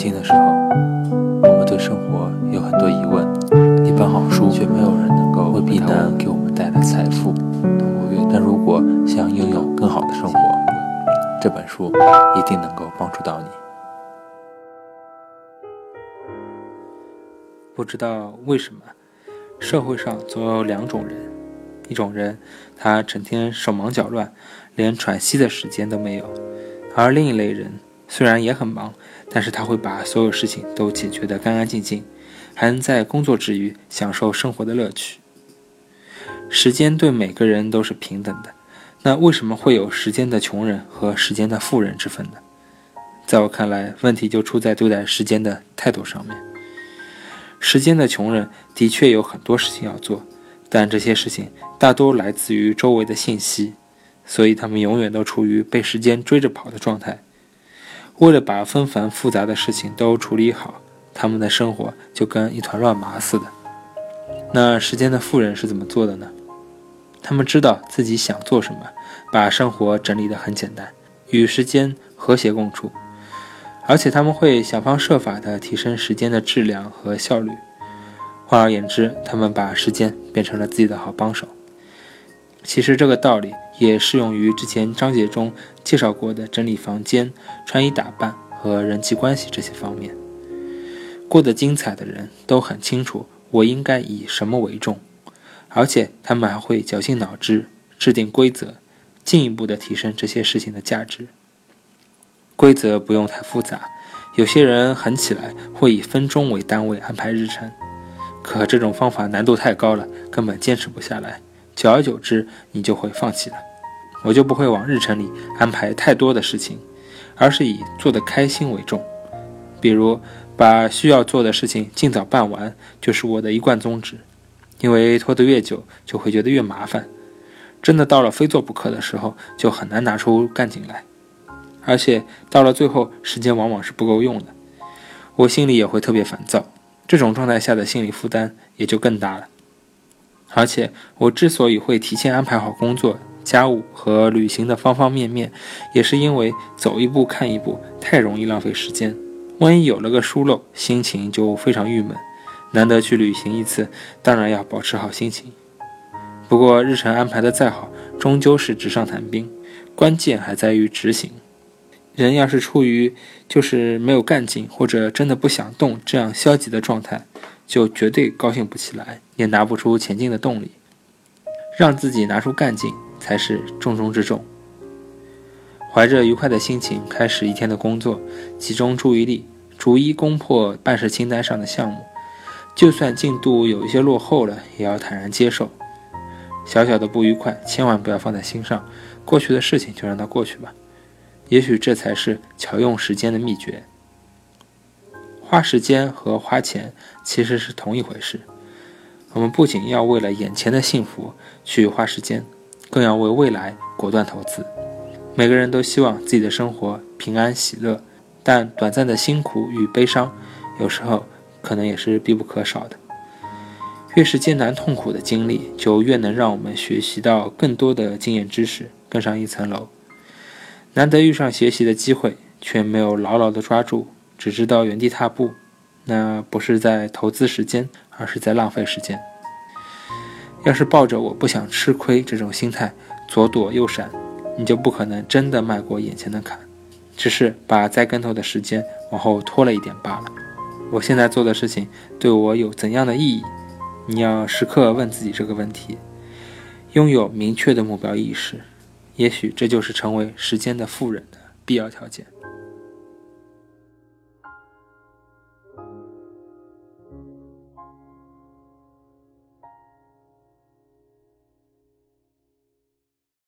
轻的时候，我们对生活有很多疑问，一本好书却没有人能够为避难给我们带来财富。但如果想拥有更好的生活，这本书一定能够帮助到你。不知道为什么，社会上总有两种人：一种人，他整天手忙脚乱，连喘息的时间都没有；而另一类人，虽然也很忙，但是他会把所有事情都解决得干干净净，还能在工作之余享受生活的乐趣。时间对每个人都是平等的，那为什么会有时间的穷人和时间的富人之分呢？在我看来，问题就出在对待时间的态度上面。时间的穷人的确有很多事情要做，但这些事情大多来自于周围的信息，所以他们永远都处于被时间追着跑的状态。为了把纷繁复杂的事情都处理好，他们的生活就跟一团乱麻似的。那时间的富人是怎么做的呢？他们知道自己想做什么，把生活整理得很简单，与时间和谐共处，而且他们会想方设法地提升时间的质量和效率。换而言之，他们把时间变成了自己的好帮手。其实这个道理也适用于之前章节中介绍过的整理房间、穿衣打扮和人际关系这些方面。过得精彩的人都很清楚，我应该以什么为重，而且他们还会绞尽脑汁制定规则，进一步的提升这些事情的价值。规则不用太复杂，有些人狠起来会以分钟为单位安排日程，可这种方法难度太高了，根本坚持不下来。久而久之，你就会放弃了。我就不会往日程里安排太多的事情，而是以做得开心为重。比如，把需要做的事情尽早办完，就是我的一贯宗旨。因为拖得越久，就会觉得越麻烦。真的到了非做不可的时候，就很难拿出干劲来。而且到了最后，时间往往是不够用的，我心里也会特别烦躁。这种状态下的心理负担也就更大了。而且，我之所以会提前安排好工作、家务和旅行的方方面面，也是因为走一步看一步太容易浪费时间。万一有了个疏漏，心情就非常郁闷。难得去旅行一次，当然要保持好心情。不过，日程安排的再好，终究是纸上谈兵，关键还在于执行。人要是处于就是没有干劲，或者真的不想动这样消极的状态。就绝对高兴不起来，也拿不出前进的动力。让自己拿出干劲才是重中之重。怀着愉快的心情开始一天的工作，集中注意力，逐一攻破办事清单上的项目。就算进度有一些落后了，也要坦然接受。小小的不愉快，千万不要放在心上。过去的事情就让它过去吧。也许这才是巧用时间的秘诀。花时间和花钱其实是同一回事。我们不仅要为了眼前的幸福去花时间，更要为未来果断投资。每个人都希望自己的生活平安喜乐，但短暂的辛苦与悲伤，有时候可能也是必不可少的。越是艰难痛苦的经历，就越能让我们学习到更多的经验知识，更上一层楼。难得遇上学习的机会，却没有牢牢地抓住。只知道原地踏步，那不是在投资时间，而是在浪费时间。要是抱着我不想吃亏这种心态左躲右闪，你就不可能真的迈过眼前的坎，只是把栽跟头的时间往后拖了一点罢了。我现在做的事情对我有怎样的意义？你要时刻问自己这个问题，拥有明确的目标意识，也许这就是成为时间的富人的必要条件。